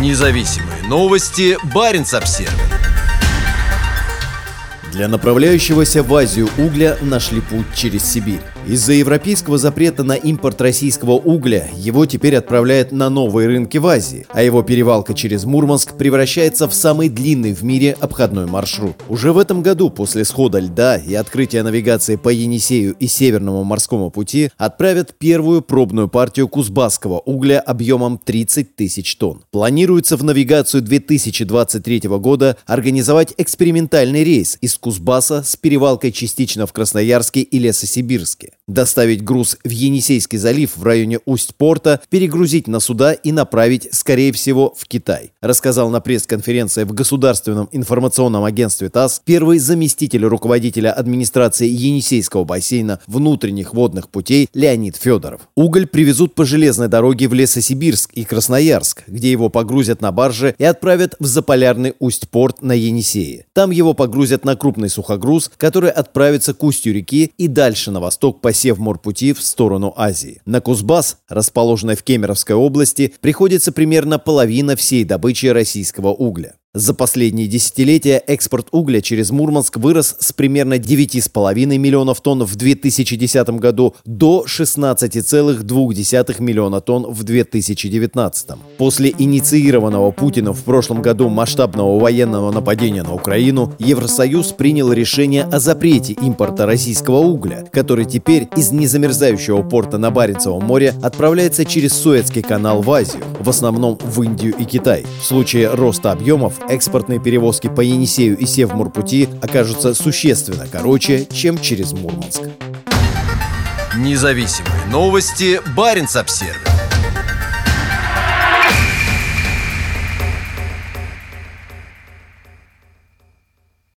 Независимые новости. Барин обсерва Для направляющегося в Азию угля нашли путь через Сибирь. Из-за европейского запрета на импорт российского угля его теперь отправляют на новые рынки в Азии, а его перевалка через Мурманск превращается в самый длинный в мире обходной маршрут. Уже в этом году, после схода льда и открытия навигации по Енисею и Северному морскому пути, отправят первую пробную партию кузбасского угля объемом 30 тысяч тонн. Планируется в навигацию 2023 года организовать экспериментальный рейс из Кузбасса с перевалкой частично в Красноярске и Лесосибирске доставить груз в Енисейский залив в районе Усть-Порта, перегрузить на суда и направить, скорее всего, в Китай, рассказал на пресс-конференции в Государственном информационном агентстве ТАСС первый заместитель руководителя администрации Енисейского бассейна внутренних водных путей Леонид Федоров. Уголь привезут по железной дороге в Лесосибирск и Красноярск, где его погрузят на барже и отправят в заполярный Усть-Порт на Енисее. Там его погрузят на крупный сухогруз, который отправится к устью реки и дальше на восток по Севморпути в сторону Азии. На Кузбасс, расположенный в Кемеровской области, приходится примерно половина всей добычи российского угля. За последние десятилетия экспорт угля через Мурманск вырос с примерно 9,5 миллионов тонн в 2010 году до 16,2 миллиона тонн в 2019. После инициированного Путина в прошлом году масштабного военного нападения на Украину, Евросоюз принял решение о запрете импорта российского угля, который теперь из незамерзающего порта на Баренцевом море отправляется через Суэцкий канал в Азию, в основном в Индию и Китай. В случае роста объемов экспортные перевозки по Енисею и Севморпути окажутся существенно короче, чем через Мурманск. Независимые новости. Барин обсервис